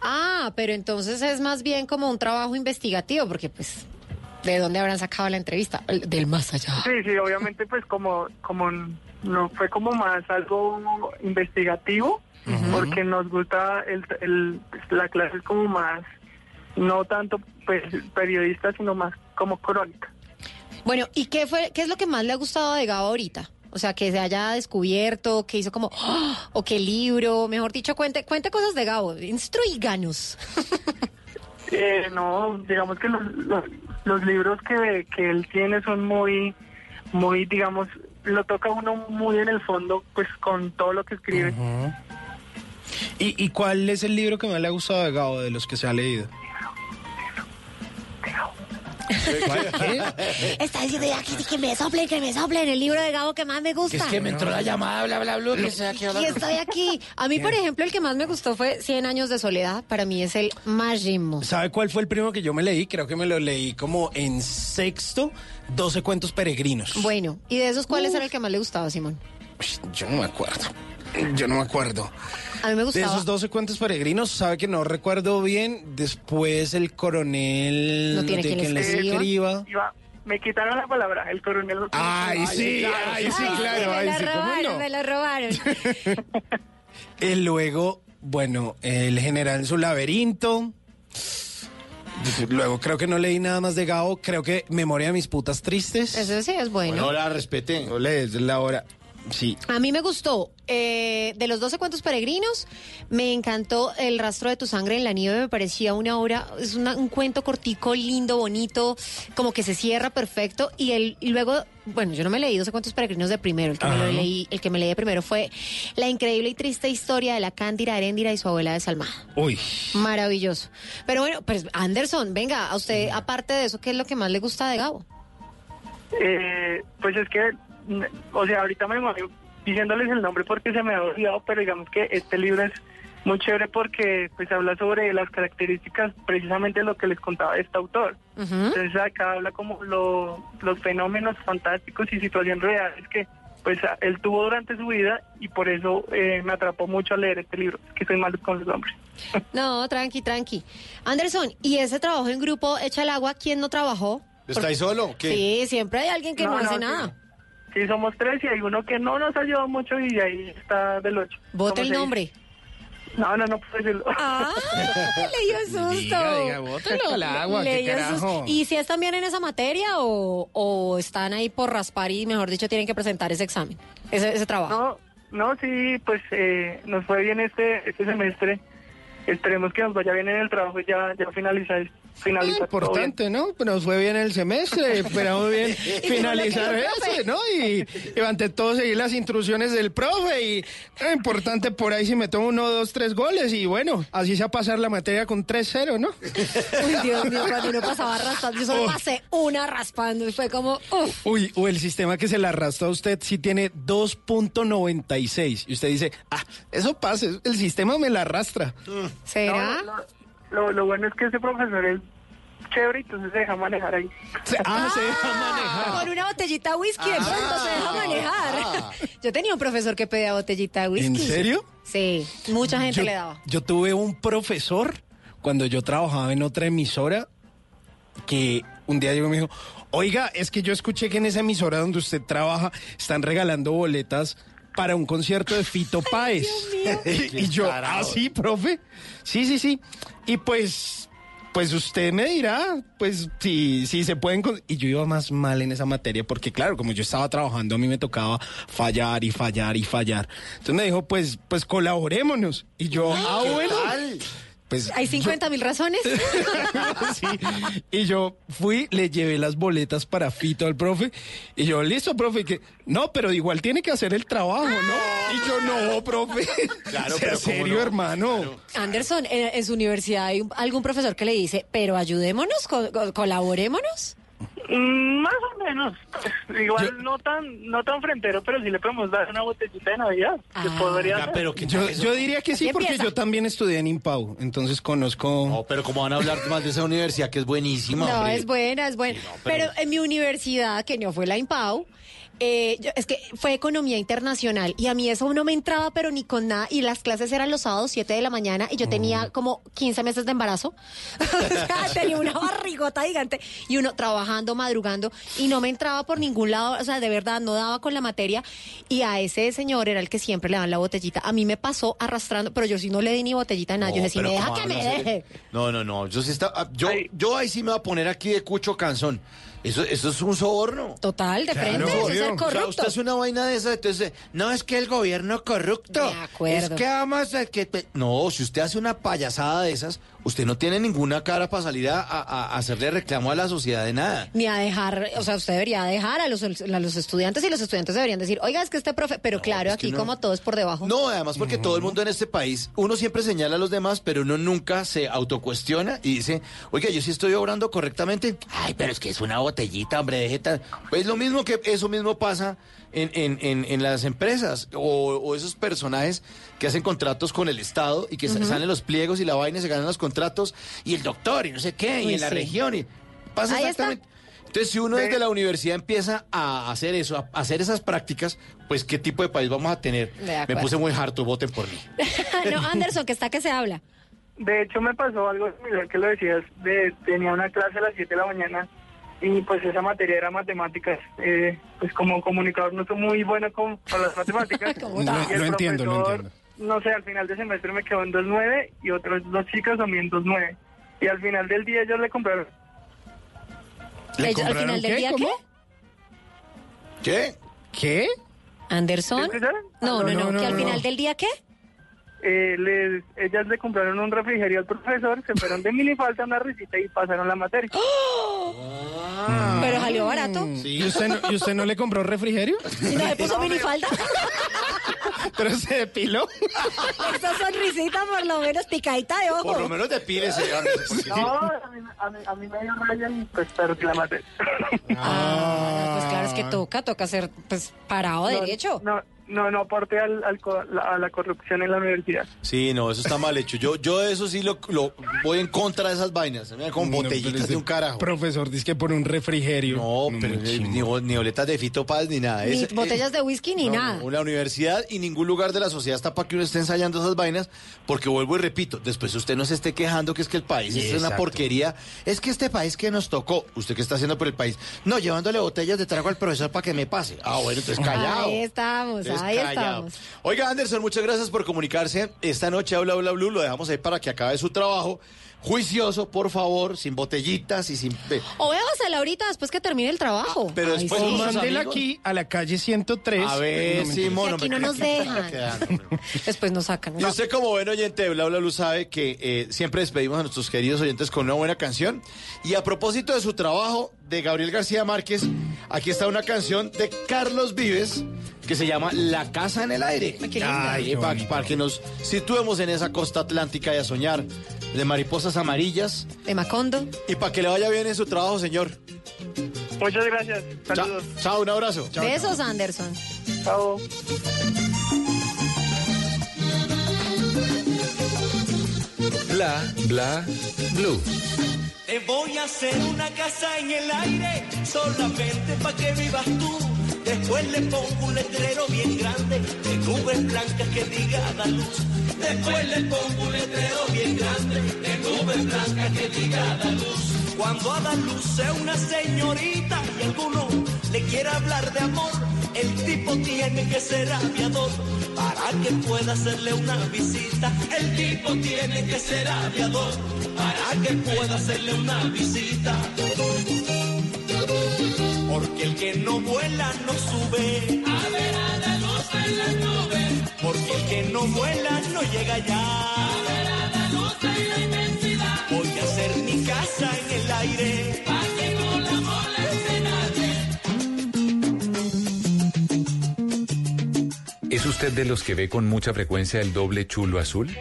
Ah, pero entonces es más bien como un trabajo investigativo, porque pues, ¿de dónde habrán sacado la entrevista? El- Del más allá. Sí, sí, obviamente pues como, como no fue como más algo investigativo, porque nos gusta el, el- la clase como más, no tanto pues periodista, sino más como crónica. Bueno, ¿y qué fue, qué es lo que más le ha gustado de Gabo ahorita? O sea, que se haya descubierto, que hizo como, o qué libro, mejor dicho, cuente, cuente cosas de Gabo, instruíganos. Eh, no, digamos que los, los, los libros que, que él tiene son muy, muy, digamos, lo toca uno muy en el fondo, pues con todo lo que escribe. ¿Y, ¿Y cuál es el libro que más le ha gustado de Gao de los que se ha leído? ¿Qué? Está diciendo ya que, que me soplen, que me soplen el libro de Gabo que más me gusta. Que es que me entró la llamada, bla, bla, bla, que estoy aquí Y hablando. estoy aquí. A mí, por ejemplo, el que más me gustó fue 100 años de soledad. Para mí es el más rimmo. ¿Sabe cuál fue el primero que yo me leí? Creo que me lo leí como en sexto, 12 cuentos peregrinos. Bueno, ¿y de esos cuáles era el que más le gustaba, Simón? Yo no me acuerdo. Yo no me acuerdo. A mí me De gustaba. esos 12 cuentos peregrinos, sabe que no recuerdo bien. Después el coronel No tiene quien le escriba. escriba. Iba- me quitaron la palabra, el coronel. lo- Ay, sí, ay, sí, claro, me ay, la sí, ¿cómo robaron, no? me la robaron. Y luego, bueno, el general en su laberinto. Luego creo que no leí nada más de Gao. Creo que Memoria de mis putas tristes. Eso sí es bueno. No la respeté. No lees la hora. Sí. A mí me gustó. eh, de los 12 cuentos peregrinos, me encantó El rastro de tu sangre en la nieve. Me parecía una obra, es una- un cuento cortico, lindo, bonito, como que se cierra perfecto. Y, el, y luego, bueno, yo no me leí 12 cuentos peregrinos de primero. El que, me lo leí, el que me leí de primero fue La increíble y triste historia de la cándida Heréndira y su abuela desalmada. Uy. Maravilloso. Pero bueno, pues Anderson, venga, a usted, aparte de eso, ¿qué es lo que más le gusta de Gabo? Eh, pues es que, o sea, ahorita me voy diciéndoles el nombre porque se me ha olvidado, pero digamos que este libro es muy chévere porque pues habla sobre las características, precisamente lo que les contaba de este autor. Entonces acá habla como lo- los fenómenos fantásticos y situaciones reales que pues él tuvo durante su vida y por eso eh, me atrapó mucho a leer este libro, que soy malo con los nombres. No, tranqui, tranqui. Anderson, ¿y ese trabajo en grupo echa el agua? ¿Quién no trabajó? ¿Está ahí solo? Sí, siempre hay alguien que no, No, no, hace sí. nada. Sí, somos tres y hay uno que no nos ayudó mucho y ahí está del ocho. Vote el nombre. No, no, no puedo decirlo. Ah, le dio susto. Diga, diga, bótelo al agua, Le qué carajo. ¿Y si están bien en esa materia o, o están ahí por raspar y, mejor dicho, tienen que presentar ese examen, ese, ese trabajo? No, no, sí, pues eh, nos fue bien este este semestre. Esperemos que nos vaya bien en el trabajo y ya, ya finaliza, finaliza todo bien. Importante, ¿no? Nos fue bien el semestre, esperamos bien finalizar ese, ¿no? Y, y ante todo seguir las instrucciones del profe y eh, importante por ahí si me tomo uno, dos, tres goles y bueno, así se va a pasar la materia con 3-0, ¿no? Uy, Dios mío, cuando uno pasaba raspando, yo solo Oh. pasé una raspando y fue como, uff. Uy, o el sistema que se le arrastra a usted sí tiene 2.96 y usted dice, ah, eso pasa, el sistema me la arrastra. ¿Será? No, lo, lo- lo bueno es que ese profesor es chévere y entonces se deja manejar ahí. Ah, se deja manejar. Con una botellita de whisky de pronto se deja manejar. Yo tenía un profesor que pedía botellita de whisky. ¿En serio? Sí, mucha gente yo, le daba. Yo tuve un profesor cuando yo trabajaba en otra emisora que un día llegó y me dijo, oiga, es que yo escuché que en esa emisora donde usted trabaja están regalando boletas para un concierto de Fito Páez. y, yo. ¿ah, sí, profe? Sí, sí, sí. Y pues, pues usted me dirá, pues si, si se pueden... con- Y yo iba más mal en esa materia porque, claro, como yo estaba trabajando, a mí me tocaba fallar y fallar y fallar. Entonces me dijo, pues, pues colaborémonos. Y yo, ah, ¿Qué bueno. tal? Pues ¿Hay 50 mil razones? Sí. Y yo fui, le llevé las boletas para Fito al profe. Y yo, listo, profe. Que, no, pero igual tiene que hacer el trabajo, ¿no? Y yo, no, profe. Claro, Sea pero ¿cómo serio, no? hermano. Anderson, en, en su universidad hay algún profesor que le dice, pero ayudémonos, co- co- colaborémonos. Mm, Más o menos. Igual no tan no tan frentero, pero sí le podemos dar una botellita de Navidad. que podría ser. yo, yo diría que sí, porque empieza. yo también estudié en Impau. Entonces conozco. No, pero como van a hablar más de esa universidad que es buenísima. No, hombre. es buena, es buena. pero- pero... en mi universidad, que no fue la IMPAU, eh, yo- es que fue economía internacional y a mí eso no me entraba pero ni con nada y las clases eran los sábados 7 de la mañana y yo tenía como 15 meses de embarazo. o sea, tenía una barrigota gigante y uno trabajando, madrugando y no me entraba por ningún lado, o sea, de verdad no daba con la materia y a ese señor era el que siempre le dan la botellita. A mí me pasó arrastrando, pero yo sí no le di ni botellita a nada. yo No, dije, si pero me deja ¿cómo que me deje. No, no, no. Yo sí está, yo, yo ahí sí me voy a poner aquí de cucho canzón. Eso, eso es un soborno. Total, de frente, eso es ser O sea, corrupto. usted hace una vaina de esa, entonces, no es que el gobierno corrupto. De acuerdo. Es que vamos a que. te-". No, si usted hace una payasada de esas, usted no tiene ninguna cara para salir a, a- a hacerle reclamo a la sociedad de nada. ni a dejar, o sea, usted debería dejar a los, a los estudiantes y los estudiantes deberían decir, oiga, es que este profe, pero claro, es aquí no. como todo es por debajo. No, además porque todo el mundo en este país, uno siempre señala a los demás, pero uno nunca se autocuestiona y dice, oiga, yo sí estoy obrando correctamente. Ay, pero es que es una botellita, hombre, deje tan-". Pues lo mismo que eso mismo pasa en, en, en, en las empresas o, o esos personajes que hacen contratos con el Estado y que Ujú. salen los pliegos y la vaina y se ganan los contratos y el doctor y no sé qué, y en la región y pasa Ahí está. exactamente. Entonces, si uno desde la universidad empieza a hacer eso, a hacer esas prácticas, pues qué tipo de país vamos a tener. Me puse muy harto, voten por mí. no, Anderson, que está que se habla. De hecho, me pasó algo similar que lo decías. De, tenía una clase a las 7 de la mañana y pues esa materia era matemáticas. Eh, pues como comunicador no soy muy bueno con, con las matemáticas. No, entiendo, no entiendo. No sé, al final de semestre me quedó en 2.9 y otros dos chicos también 2.9. Y al final del día ellos le compraron. ¿Le Ellos- al final del qué? día, ¿Cómo? ¿Qué? ¿Qué? ¿Anderson? ¿Escucharon? No, no, no, No, no, que al no. final del día, ¿qué? Eh, les- ellas le compraron un refrigerio al profesor, se fueron de minifalta a una risita y pasaron la materia. Pero salió barato. ¿Y usted no, ¿y usted no le compró refrigerio? ¿Y no le puso minifalda? Pero se depiló. Esa sonrisita por lo menos picadita de ojo. Por lo menos depílese, porque- No, a mí, a mí, a mí me dio raya y pues perdí la materia. Ah, pues claro, es que toca, toca ser pues parado No, derecho. No, no, no aporte al, al co- la- a la corrupción en la universidad. Sí, no, eso está mal hecho. Yo, yo de eso sí lo, lo voy en contra de esas vainas. Mira, con No, botellitas de un carajo. Profesor, dice que por un refrigerio. No, pero ni, ni- ni boletas de Fito Paz ni nada. Ni Es- botellas de whisky ni No, nada. no, la universidad y ningún lugar de la sociedad está para que uno esté ensayando esas vainas, porque vuelvo y repito, después usted no se esté quejando que es que el país es una porquería, es que este país que nos tocó, usted qué está haciendo por el país, no, llevándole botellas de trago al profesor para que me pase. Ah, bueno, entonces callado. Ahí estamos, Entonces, ahí callado. estamos. Oiga, Anderson, muchas gracias por comunicarse. Esta noche Habla Habla Blue lo dejamos ahí para que acabe su trabajo. Juicioso, por favor, sin botellitas y sin... O véasela ahorita después que termine el trabajo. pero Ay, después sí. O unos mándela amigos- aquí a la calle 103. A ver, No, Simón, Que aquí no nos dejan. Después nos sacan. Y usted como buen oyente de Bla Bla Blue sabe que eh, siempre despedimos a nuestros queridos oyentes con una buena canción. Y a propósito de su trabajo de Gabriel García Márquez, aquí está una canción de Carlos Vives que se llama La Casa en el Aire. qué. Ay, qué para, bonito. para que nos situemos en esa costa atlántica y a soñar de mariposas amarillas. De Macondo. Y para que le vaya bien en su trabajo, señor. Muchas gracias. Chao, Saludos. chao, un abrazo. Besos, Anderson. Chao. Bla, bla, blue. Te voy a hacer una casa en el aire, solamente para que vivas tú. Después le pongo un letrero bien grande, de nubes blancas que diga da luz. Después le pongo un letrero bien grande, de nubes blancas que diga da luz. Cuando a da luz sea una señorita y alguno le quiera hablar de amor, el tipo tiene que ser aviador para que pueda hacerle una visita. El tipo tiene que ser aviador para que pueda hacerle una visita. Porque el que no vuela no sube. A ver a la luz en la nube. Porque el que no vuela no llega allá. A ver a aire. La. ¿Es usted de los que ve con mucha frecuencia el doble chulo azul?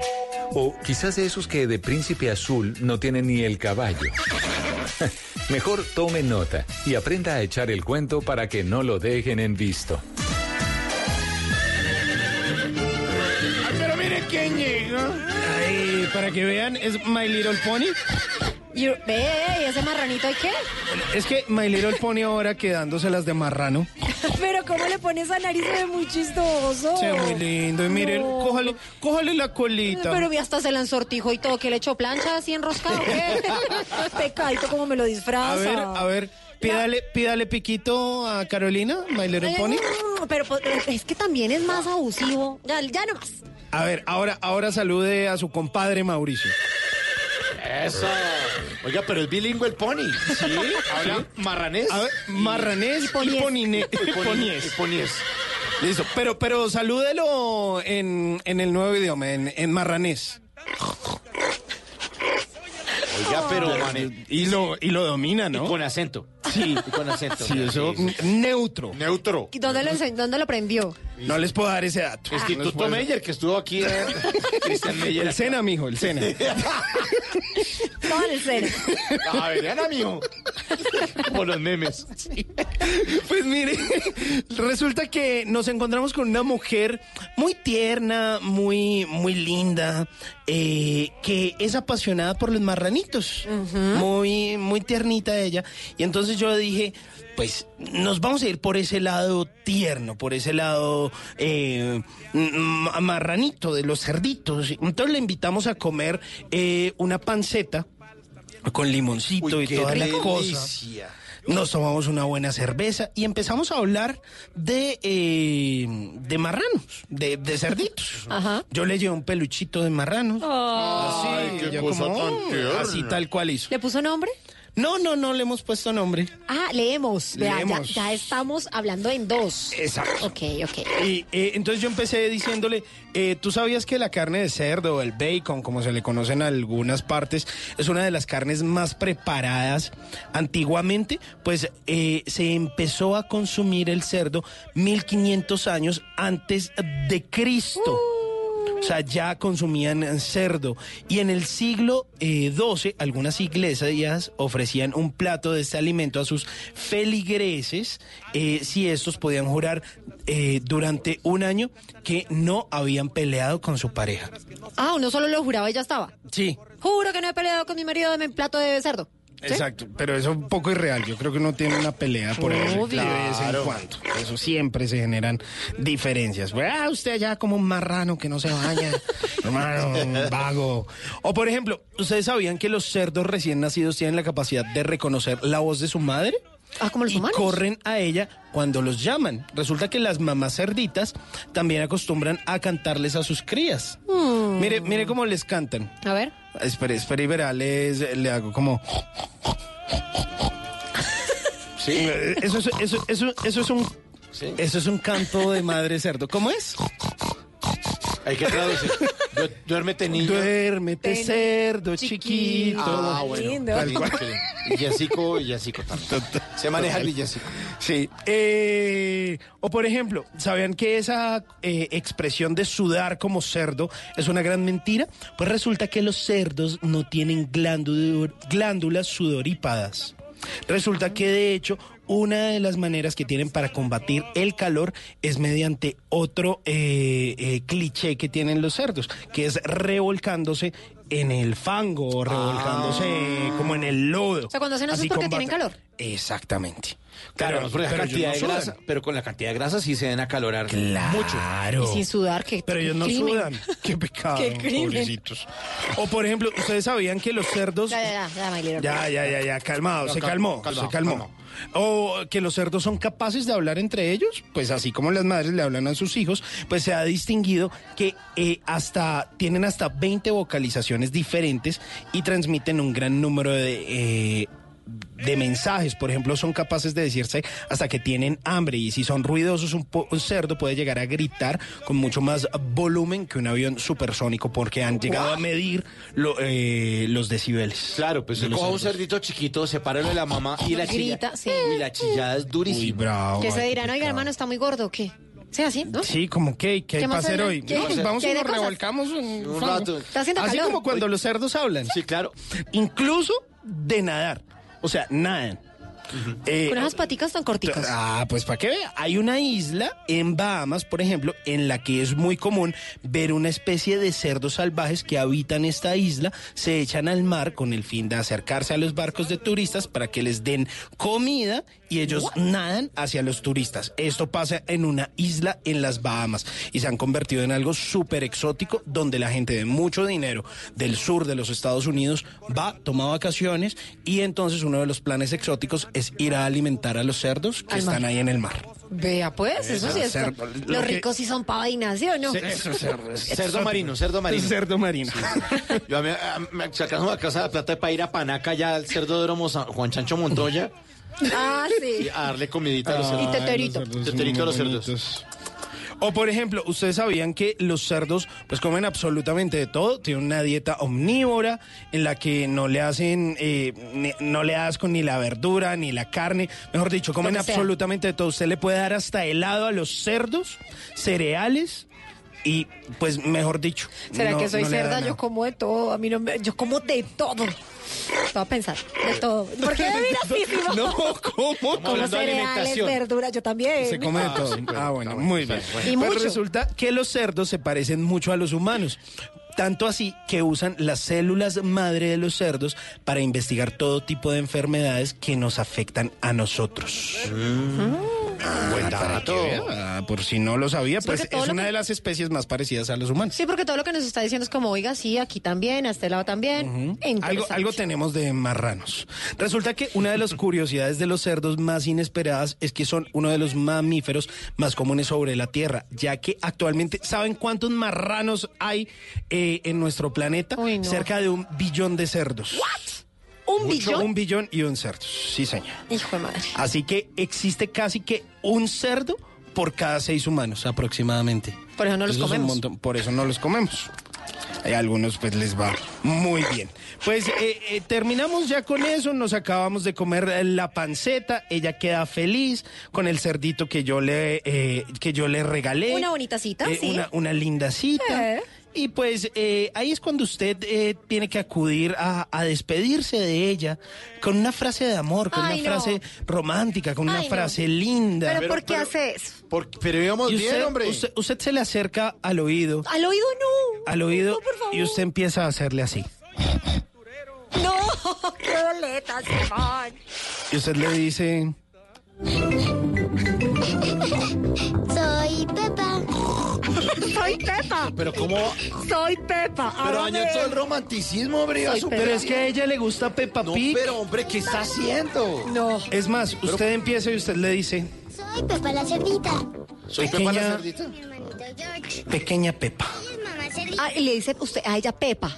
O quizás de esos que de príncipe azul no tienen ni el caballo. Mejor tome nota y aprenda a echar el cuento para que no lo dejen en visto. Pero mire quién llega. Ay, para que vean, es My Little Pony. Y, ve, ¿y ese marranito hay qué? Es que My Little Pony ahora quedándoselas de marrano. Pero ¿cómo le pone esa nariz? Ve muy chistoso. Se ve muy lindo. Y miren, No. cójale, cójale la colita. Pero vi hasta se la ensortijo y todo, que le echó plancha así enroscado. ¿qué? Pecadito como me lo disfraza. A ver, a ver, pídale, pídale piquito a Carolina, My Little Pony. no, pero pues, es que también es más abusivo. Ya, ya no más. A ver, ahora, ahora salude a su compadre Mauricio. Eso. Oiga, pero es bilingüe el pony. Sí, habla marranés. A ver, marranés y, ponine- Y poni- poniés. y poniés. Listo, pero, pero salúdelo en, en el nuevo idioma, en, en marranés. Oiga, pero mane- Y lo, y lo domina, y ¿no? con acento. Sí, Y con acento. sí, eso, Sí, sí. neutro. Neutro. ¿Y dónde lo, ense- dónde lo aprendió? No les puedo dar ese dato. Instituto Meyer, que estuvo aquí. eh, Cristian Meyer. El Sena, mijo, el Sena. Todo el cero. A ver, vean, amigo. Como los memes. Pues mire, resulta que nos encontramos con una mujer muy tierna, muy, muy linda, eh, que es apasionada por los marranitos. Muy, muy tiernita ella. Y entonces yo dije, pues nos vamos a ir por ese lado tierno, por ese lado eh, marranito de los cerditos. Entonces le invitamos a comer eh, una panceta con limoncito y toda la cosa. Nos tomamos una buena cerveza y empezamos a hablar de, eh, de marranos, de, de cerditos. Ajá. Yo le llevé un peluchito de marranos. Oh. Así, Ay, qué ella cosa como, tan "Oh", tierna. así tal cual hizo. ¿Le puso nombre? No, no, no le hemos puesto nombre. Ah, leemos. Vea, ya, Leemos. ya estamos hablando en dos. Exacto. Ok, ok. Y eh, entonces yo empecé diciéndole, eh, ¿tú sabías que la carne de cerdo, el bacon, como se le conoce en algunas partes, es una de las carnes más preparadas antiguamente? Pues eh, se empezó a consumir el cerdo 1500 años antes de Cristo. Sea, ya consumían cerdo. Y en el siglo eh, XII, algunas iglesias ofrecían un plato de este alimento a sus feligreses eh, si estos podían jurar eh, durante un año que no habían peleado con su pareja. Ah, uno solo lo juraba y ya estaba. Sí. Juro que no he peleado con mi marido, dame un plato de cerdo. ¿Sí? Exacto, pero eso es un poco irreal. Yo creo que uno tiene una pelea por eso Obvio. de vez en Claro. cuando. Eso siempre se generan diferencias. Pues, Ah, usted allá como un marrano que no se baña, hermano, un vago. O por ejemplo, ¿ustedes sabían que los cerdos recién nacidos tienen la capacidad de reconocer la voz de su madre? Ah, como los y humanos. corren a ella cuando los llaman. Resulta que las mamás cerditas también acostumbran a cantarles a sus crías. Mm. Mire, mire cómo les cantan. A ver. Espere, espere y verá, les- le hago como... Sí. Eso, es- eso, eso, eso es un... Eso es un canto de madre cerdo. ¿Cómo es? Hay que traducir. Du- Duérmete, niño. Duérmete, Ten- cerdo chiquito. Ah, bueno. Tal cual. Villancico, villancico. Se maneja el villancico. Sí. Eh, o por ejemplo, ¿sabían que esa eh, expresión de sudar como cerdo es una gran mentira? Pues resulta que los cerdos no tienen glándu- glándulas sudorípadas. Resulta que de hecho una de las maneras que tienen para combatir el calor es mediante otro eh, eh, cliché que tienen los cerdos, que es revolcándose en el fango, o revolcándose como en el lodo. O sea, cuando hacen eso Así es porque combaten- tienen calor. Claro, Exactamente. Pero- la pero cantidad ellos de no grasa, sudan. pero con la cantidad de grasa sí se deben acalorar mucho. Claro. Y sin sudar, que Pero ellos no crimen. sudan. Qué pecado, Qué pobrecitos. O por ejemplo, ¿ustedes sabían que los cerdos... Ya, ya, ya, ya, Ya, ya, ya, ya, calmado, No, se cal- calmó, calmado, se calmó. calmado. O que los cerdos son capaces de hablar entre ellos, pues así como las madres le hablan a sus hijos, pues se ha distinguido que eh, hasta tienen hasta 20 vocalizaciones diferentes y transmiten un gran número de eh, de mensajes, por ejemplo, son capaces de decirse hasta que tienen hambre y si son ruidosos, un, po- un cerdo puede llegar a gritar con mucho más volumen que un avión supersónico porque han llegado a medir lo- eh, los decibeles. Claro, pues coja un cerdito chiquito, sepáralo de la mamá y la Grita, chilla. sí. Uy, la chillada es durísima. Uy, bravo. Que se dirán, oiga, hermano, está muy gordo, ¿o ¿qué? Sí, así, ¿no? Sí, como que, ¿qué hay ¿Qué para hacer hoy? ¿Qué? No, pues vamos ¿Qué y nos cosas? revolcamos un, Un rato. Está haciendo Así calor. como cuando los cerdos hablan. Sí, claro. Incluso de nadar. O sea, nadan. Eh, Con esas paticas tan corticas. Ah, pues para que vea, hay una isla en Bahamas, por ejemplo, en la que es muy común ver una especie de cerdos salvajes que habitan esta isla, se echan al mar con el fin de acercarse a los barcos de turistas para que les den comida y ellos nadan hacia los turistas. Esto pasa en una isla en las Bahamas y se han convertido en algo súper exótico donde la gente de mucho dinero del sur de los Estados Unidos va, toma vacaciones y entonces uno de los planes exóticos es ir a alimentar a los cerdos que Al están ahí en el mar. Vea, pues, eso sí es. Cerdo, lo Los que- ricos sí son pavadinas, ¿sí o no? Cerdo marino, cerdo marino. Cerdo marino. Yo a mí, a- me sacamos a casa de plata para ir a Panaca ya al cerdo de San Juan Chancho Montoya Ah, y sí. a darle comidita a los Y cerdos. teterito. Teterito a los cerdos. O por ejemplo, ustedes sabían que los cerdos pues comen absolutamente de todo, tienen una dieta omnívora en la que no le hacen, eh, ni- no le asco ni la verdura ni la carne, mejor dicho, comen Lo que sea. absolutamente de todo. Usted le puede dar hasta helado a los cerdos, cereales y pues mejor dicho. ¿Será no- que soy no cerda? Yo como de todo. A mí no me, yo como de todo. Te voy a pensar, de todo. ¿Por qué me miras así, Simón? No, ¿cómo? Como cereales, verduras, yo también. Se come de todo. ah, bueno, muy bien. Y Pues mucho. resulta que los cerdos se parecen mucho a los humanos. Tanto así que usan las células madre de los cerdos para investigar todo tipo de enfermedades que nos afectan a nosotros. Buen Para dato. que vea, por si no lo sabía, Sí, pues es una que- de las especies más parecidas a los humanos. Sí, porque todo lo que nos está diciendo es como, oiga, sí, aquí también, a este lado también. Algo, tenemos de marranos. Resulta que una de las curiosidades de los cerdos más inesperadas es que son uno de los mamíferos más comunes sobre la Tierra, ya que actualmente, ¿saben cuántos marranos hay eh, en nuestro planeta? Uy, no. Cerca de un billón de cerdos. ¿Un Mucho, billón? Un billón y un cerdo. Sí, señor. Hijo de madre. Así que existe casi que un cerdo por cada seis humanos aproximadamente. Por eso no los Eso es un comemos. montón, por eso no los comemos. Hay algunos pues les va muy bien. Pues eh, eh, terminamos ya con eso, nos acabamos de comer la panceta, ella queda feliz con el cerdito que yo le, eh, que yo le regalé. Una bonita cita, Eh, sí. Una, una linda cita. Y pues eh, ahí es cuando usted eh, tiene que acudir a, a despedirse de ella con una frase de amor, con Ay, una no. frase romántica, con una no. frase linda. ¿Pero, por qué hace eso? pero íbamos bien, usted, hombre. Usted, usted se le acerca al oído, Al oído no. al oído, No, por favor. y usted empieza a hacerle así. No, qué boleta, Simón. Y usted le dice, Soy Pepa. Soy Pepa. Pero cómo... Soy Pepa. Pero dañó todo el romanticismo, hombre. Soy pero es que a ella le gusta Peppa No, Pig. pero hombre, ¿qué está haciendo? No. Es más, usted empieza y usted le dice, Soy Pepa la cerdita. ¿Soy Pequeña- Pepa la cerdita? Mi hermanito George. pequeña Pepa. Ah, y le dice usted a ella Pepa.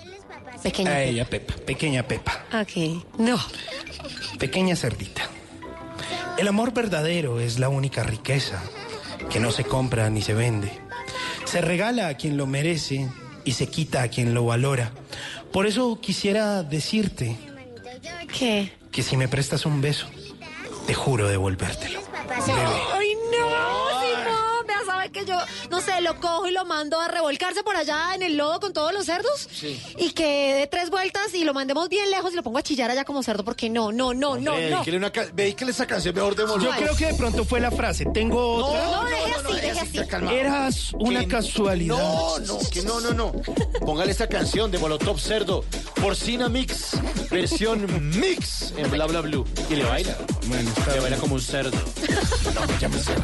Pequeña A Pepa. ella Pepa, pequeña Pepa, Ok. No. pequeña cerdita. El amor verdadero es la única riqueza que no se compra ni se vende. Se regala a quien lo merece y se quita a quien lo valora. Por eso quisiera decirte ¿Qué? que si me prestas un beso, te juro devolvértelo. Simón. Vea, ¿sabe que yo, no sé, lo cojo y lo mando a revolcarse por allá en el lodo con todos los cerdos? Sí. Y que dé tres vueltas y lo mandemos bien lejos y lo pongo a chillar allá como cerdo porque no, no, no, no, Hombre, no. dedíquele una ca- dedíquele esa canción mejor de Yo Molotov. creo que de pronto fue la frase. Tengo otra. No, deje así, deje así. calmado. Eras una Que- casualidad. No, no, que no, no, no. Póngale esta canción de Molotov Cerdo, Porcina Mix, versión mix en Bla Bla Blue. Y le baila. Bueno, está Le bien. baila como un cerdo. No me llames cerdo.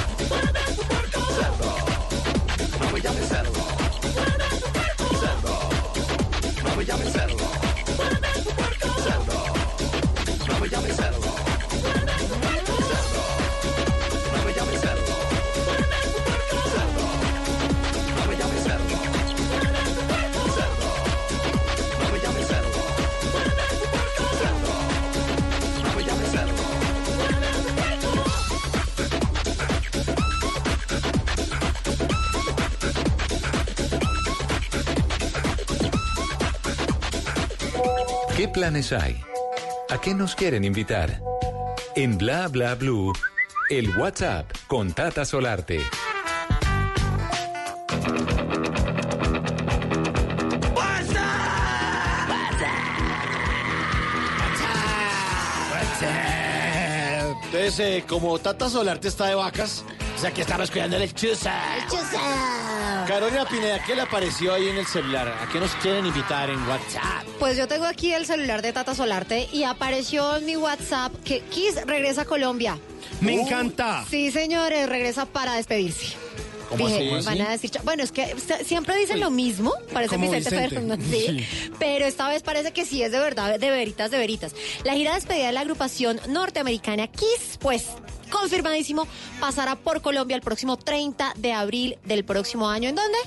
planes hay? ¿A qué nos quieren invitar? En Bla Bla Blue, el WhatsApp con Tata Solarte. Entonces, eh, como Tata Solarte está de vacas, o sea que estamos cuidando el chusa. Chusa. Carolina Pineda, ¿qué le apareció ahí en el celular? ¿A qué nos quieren invitar en WhatsApp? Pues yo tengo aquí el celular de Tata Solarte y apareció en mi WhatsApp que Kiss regresa a Colombia. Me encanta. Sí, señores, regresa para despedirse. ¿Cómo Dije, así? van a decir, bueno, es que siempre dicen lo mismo, parece Como Vicente, Vicente. Fernández, sí, pero esta vez parece que sí es de verdad, de veritas, de veritas. La gira de despedida de la agrupación norteamericana Kiss, pues confirmadísimo, pasará por Colombia el próximo 30 de abril del próximo año. ¿En dónde?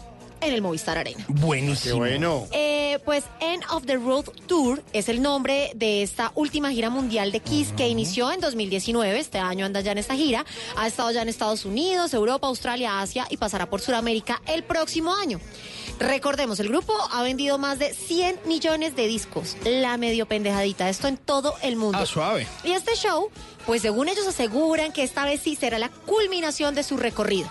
En el Movistar Arena. Buenísimo. bueno. Eh, pues End of the Road Tour es el nombre de esta última gira mundial de Kiss que inició en 2019. Este año anda ya en esta gira. Ha estado ya en Estados Unidos, Europa, Australia, Asia y pasará por Sudamérica el próximo año. Recordemos, el grupo ha vendido más de 100 millones de discos. La medio pendejadita, esto en todo el mundo. Ah, suave. Y este show, pues según ellos aseguran que esta vez sí será la culminación de su recorrido.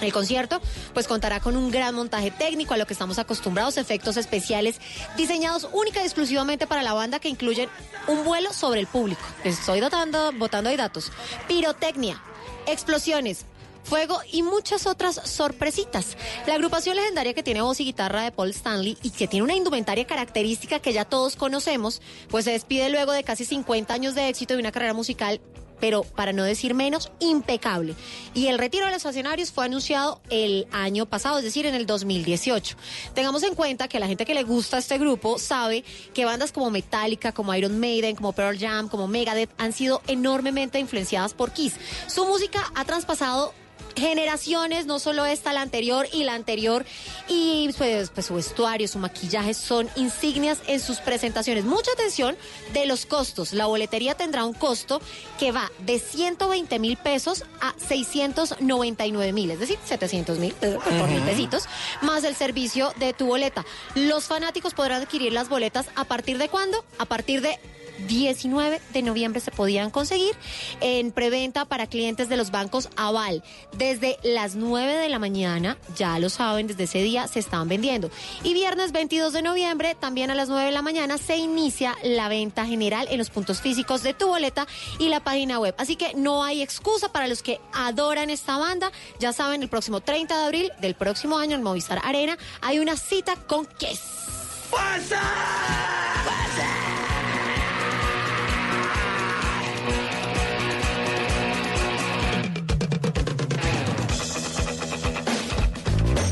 El concierto pues contará con un gran montaje técnico a lo que estamos acostumbrados, efectos especiales diseñados única y exclusivamente para la banda que incluyen un vuelo sobre el público. Estoy dotando, botando ahí datos. Pirotecnia, explosiones, fuego y muchas otras sorpresitas. La agrupación legendaria que tiene voz y guitarra de Paul Stanley y que tiene una indumentaria característica que ya todos conocemos, pues se despide luego de casi 50 años de éxito y una carrera musical pero para no decir menos, impecable. Y el retiro de los escenarios fue anunciado el año pasado, es decir, en el 2018. Tengamos en cuenta que la gente que le gusta este grupo sabe que bandas como Metallica, como Iron Maiden, como Pearl Jam, como Megadeth han sido enormemente influenciadas por Kiss. Su música ha traspasado generaciones, no solo esta, la anterior y la anterior, y pues, pues, su vestuario, su maquillaje son insignias en sus presentaciones. Mucha atención de los costos. La boletería tendrá un costo que va de 120 mil pesos a 699 mil, es decir, 700 mil por mil pesitos, más el servicio de tu boleta. Los fanáticos podrán adquirir las boletas a partir de cuándo? A partir de 19 de noviembre se podían conseguir en preventa para clientes de los bancos Aval. Desde las 9 de la mañana, ya lo saben, desde ese día se están vendiendo. Y viernes 22 de noviembre, también a las 9 de la mañana, se inicia la venta general en los puntos físicos de tu boleta y la página web. Así que no hay excusa para los que adoran esta banda. Ya saben, el próximo 30 de abril del próximo año en Movistar Arena hay una cita con Kiss.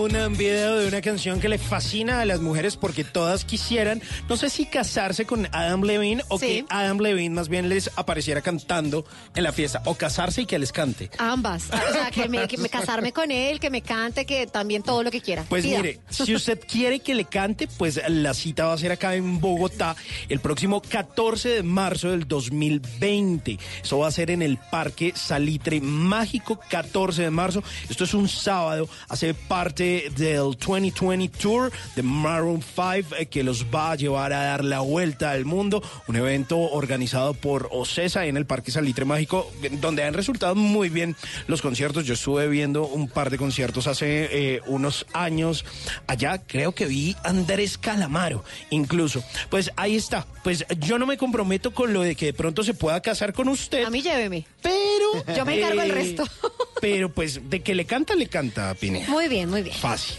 Un video de una canción que le fascina a las mujeres porque todas quisieran, no sé si casarse con Adam Levine o que Adam Levine más bien les apareciera cantando en la fiesta, o casarse y que les cante. Ambas. O sea, que, me, que me- casarme con él, que me cante, que también todo lo que quiera. Pues Pida. mire, si usted quiere que le cante, pues la cita va a ser acá en Bogotá el próximo 14 de marzo del 2020. Eso va a ser en el Parque Salitre Mágico, 14 de marzo. Esto es un sábado, hace parte del 2020 Tour de Maroon 5 eh, que los va a llevar a dar la vuelta al mundo. Un evento organizado por Ocesa en el Parque Salitre Mágico, donde han resultado muy bien los conciertos. Yo estuve viendo un par de conciertos hace eh, unos años allá. Creo que vi Andrés Calamaro, incluso. Pues ahí está. Pues yo no me comprometo con lo de que de pronto se pueda casar con usted. A mí lléveme. Pero. Yo me encargo eh, resto. Pero pues de que le canta, le canta, Pineda. Muy bien, muy bien. Fácil.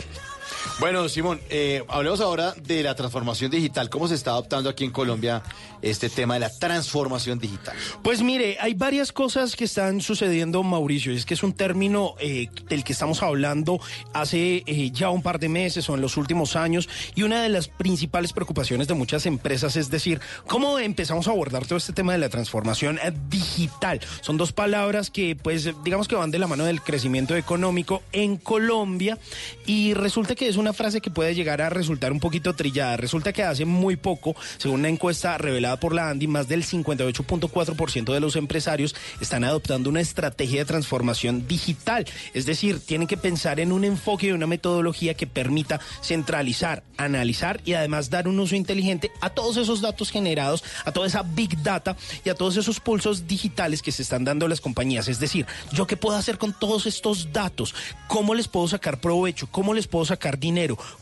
Bueno, Simón, eh, hablemos ahora de la transformación digital. ¿Cómo se está adoptando aquí en Colombia este tema de la transformación digital? Pues mire, hay varias cosas que están sucediendo, Mauricio. Es que es un término eh, del que estamos hablando hace eh, ya un par de meses o en los últimos años. Y una de las principales preocupaciones de muchas empresas es decir, ¿cómo empezamos a abordar todo este tema de la transformación eh, digital? Son dos palabras que, pues, digamos que van de la mano del crecimiento económico en Colombia. Y resulta que es una frase que puede llegar a resultar un poquito trillada. Resulta que hace muy poco, según una encuesta revelada por la Andy, más del 58.4% de los empresarios están adoptando una estrategia de transformación digital. Es decir, tienen que pensar en un enfoque y una metodología que permita centralizar, analizar y además dar un uso inteligente a todos esos datos generados, a toda esa big data y a todos esos pulsos digitales que se están dando las compañías. Es decir, yo qué puedo hacer con todos estos datos, cómo les puedo sacar provecho, cómo les puedo sacar dinero,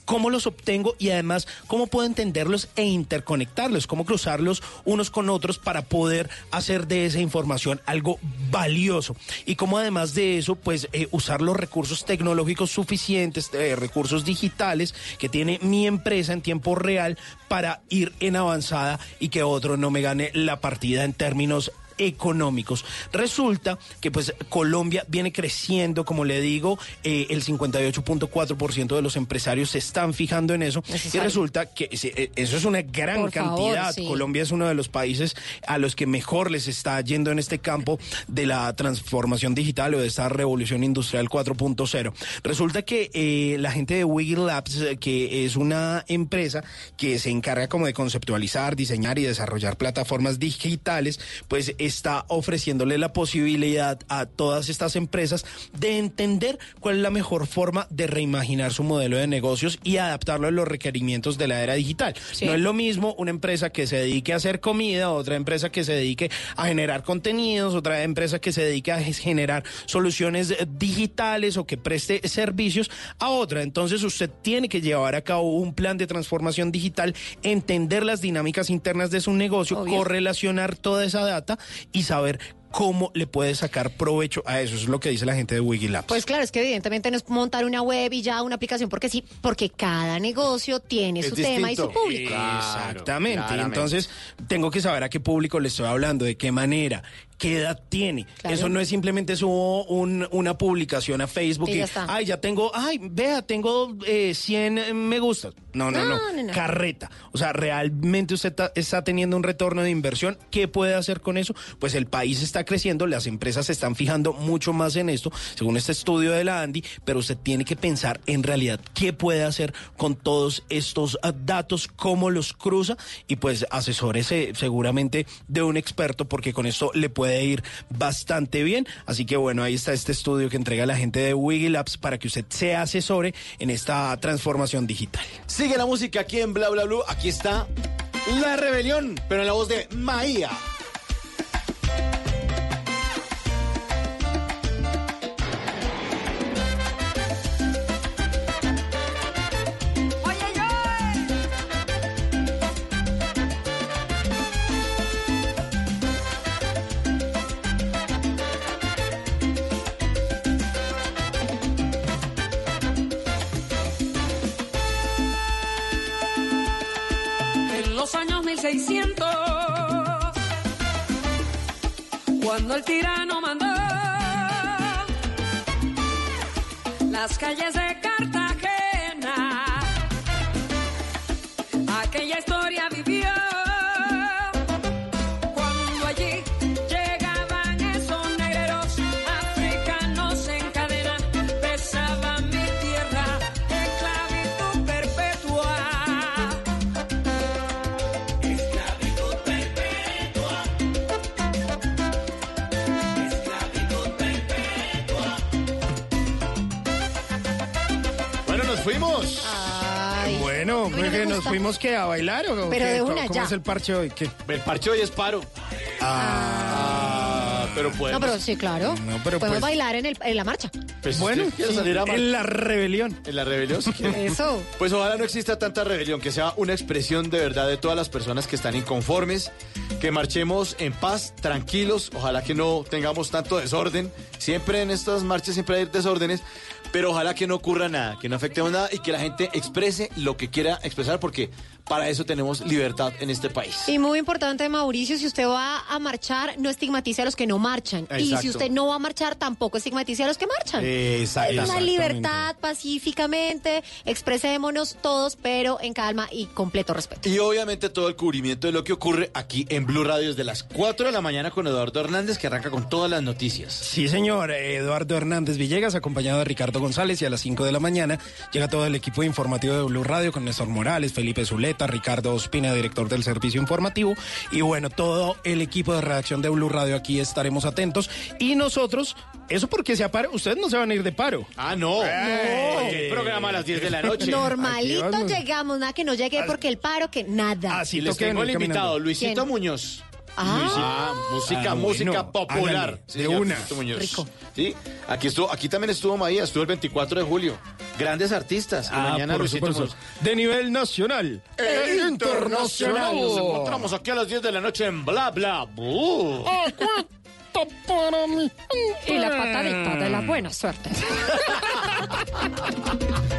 cómo los obtengo y además cómo puedo entenderlos e interconectarlos, cómo cruzarlos unos con otros para poder hacer de esa información algo valioso. Y cómo además de eso, pues eh, usar los recursos tecnológicos suficientes, eh, recursos digitales que tiene mi empresa en tiempo real para ir en avanzada y que otro no me gane la partida en términos económicos. Resulta que pues Colombia viene creciendo, como le digo, eh, el 58.4% de los empresarios se están fijando en eso y resulta que eh, eso es una gran Por favor, cantidad. sí. Colombia es uno de los países a los que mejor les está yendo en este campo de la transformación digital o de esta revolución industrial 4.0. Resulta que eh, la gente de Wiggle Labs, que es una empresa que se encarga como de conceptualizar, diseñar y desarrollar plataformas digitales, pues está ofreciéndole la posibilidad a todas estas empresas de entender cuál es la mejor forma de reimaginar su modelo de negocios y adaptarlo a los requerimientos de la era digital. Sí. No es lo mismo una empresa que se dedique a hacer comida, otra empresa que se dedique a generar contenidos, otra empresa que se dedique a generar soluciones digitales o que preste servicios a otra. Entonces usted tiene que llevar a cabo un plan de transformación digital, entender las dinámicas internas de su negocio, correlacionar toda esa data y saber cómo le puede sacar provecho a eso. Eso es lo que dice la gente de Wigilabs. Pues claro, es que evidentemente no es montar una web y ya una aplicación porque sí, porque cada negocio tiene su tema y su público. Exactamente. Claramente. entonces tengo que saber a qué público le estoy hablando, de qué manera, qué edad tiene. Claro. Eso no es simplemente subo un- una publicación a Facebook Y ya está. ay, ya tengo, ay, vea, tengo eh, 100 me gustas. No, no, no, No, no, no. Carreta. O sea, realmente usted ta- está teniendo un retorno de inversión. ¿Qué puede hacer con eso? Pues el país está creciendo, las empresas se están fijando mucho más en esto, según este estudio de la Andy, pero usted tiene que pensar en realidad qué puede hacer con todos estos ah, datos, cómo los cruza y pues asesórese seguramente de un experto porque con esto le puede ir bastante bien. Así que bueno, ahí está este estudio que entrega la gente de Wiggy Labs para que usted se asesore en esta transformación digital. Sigue la música aquí en Bla Bla Blue. Aquí está La Rebelión, pero en la voz de Maía. 1600, cuando el tirano mandó las calles de Cartagena, aquella historia vivió. Que nos fuimos que a bailar o Pero qué? de ¿Cómo- una, ¿Cómo ya. es el parche hoy? ¿Qué? El parche hoy es paro. Ah, pero pues. No, pero sí, claro. No, pero Podemos pues- bailar en, el, en la marcha. Pues, Bueno, ¿usted quiere sí, salir a mar- en la rebelión. En la rebelión, si quiere. Eso. Pues ojalá no exista tanta rebelión, que sea una expresión de verdad de todas las personas que están inconformes, que marchemos en paz, tranquilos, ojalá que no tengamos tanto desorden. Siempre en estas marchas siempre hay desórdenes, pero ojalá que no ocurra nada, que no afectemos nada y que la gente exprese lo que quiera expresar, porque Para eso tenemos libertad en este país. Y muy importante, Mauricio, si usted va a marchar, no estigmatice a los que no marchan. Y Exacto. si usted no va a marchar, tampoco estigmatice a los que marchan. Exacto. Es una Exactamente. libertad pacíficamente, expresémonos todos, pero en calma y completo respeto. Y obviamente todo el cubrimiento de lo que ocurre aquí en Blue Radio desde las 4 de la mañana con Eduardo Hernández, que arranca con todas las noticias. Sí, señor. Eduardo Hernández Villegas, acompañado de Ricardo González, y a las 5 de la mañana llega todo el equipo informativo de Blue Radio con Néstor Morales, Felipe Zuleta, Ricardo Ospina, director del servicio informativo, y bueno, todo el equipo de redacción de Blue Radio aquí estaremos atentos. Y nosotros, eso porque se apare, ustedes no se van a ir de paro. Ah, no. El programa a las 10 de la noche. Normalito llegamos, nada que no llegue porque el paro, que nada. Y les tengo el invitado, Luisito ¿Quién? Muñoz. Ah. Luisito, música, Ah, música bueno, popular. de una. Rico. Sí, aquí estuvo, aquí también estuvo Maía, estuvo el 24 de julio. Grandes artistas. Y Ah, mañana por supuesto. De nivel nacional E internacional. Nos encontramos aquí a las 10 de la noche en Bla Bla Blue. Y la patadita de la buena suerte.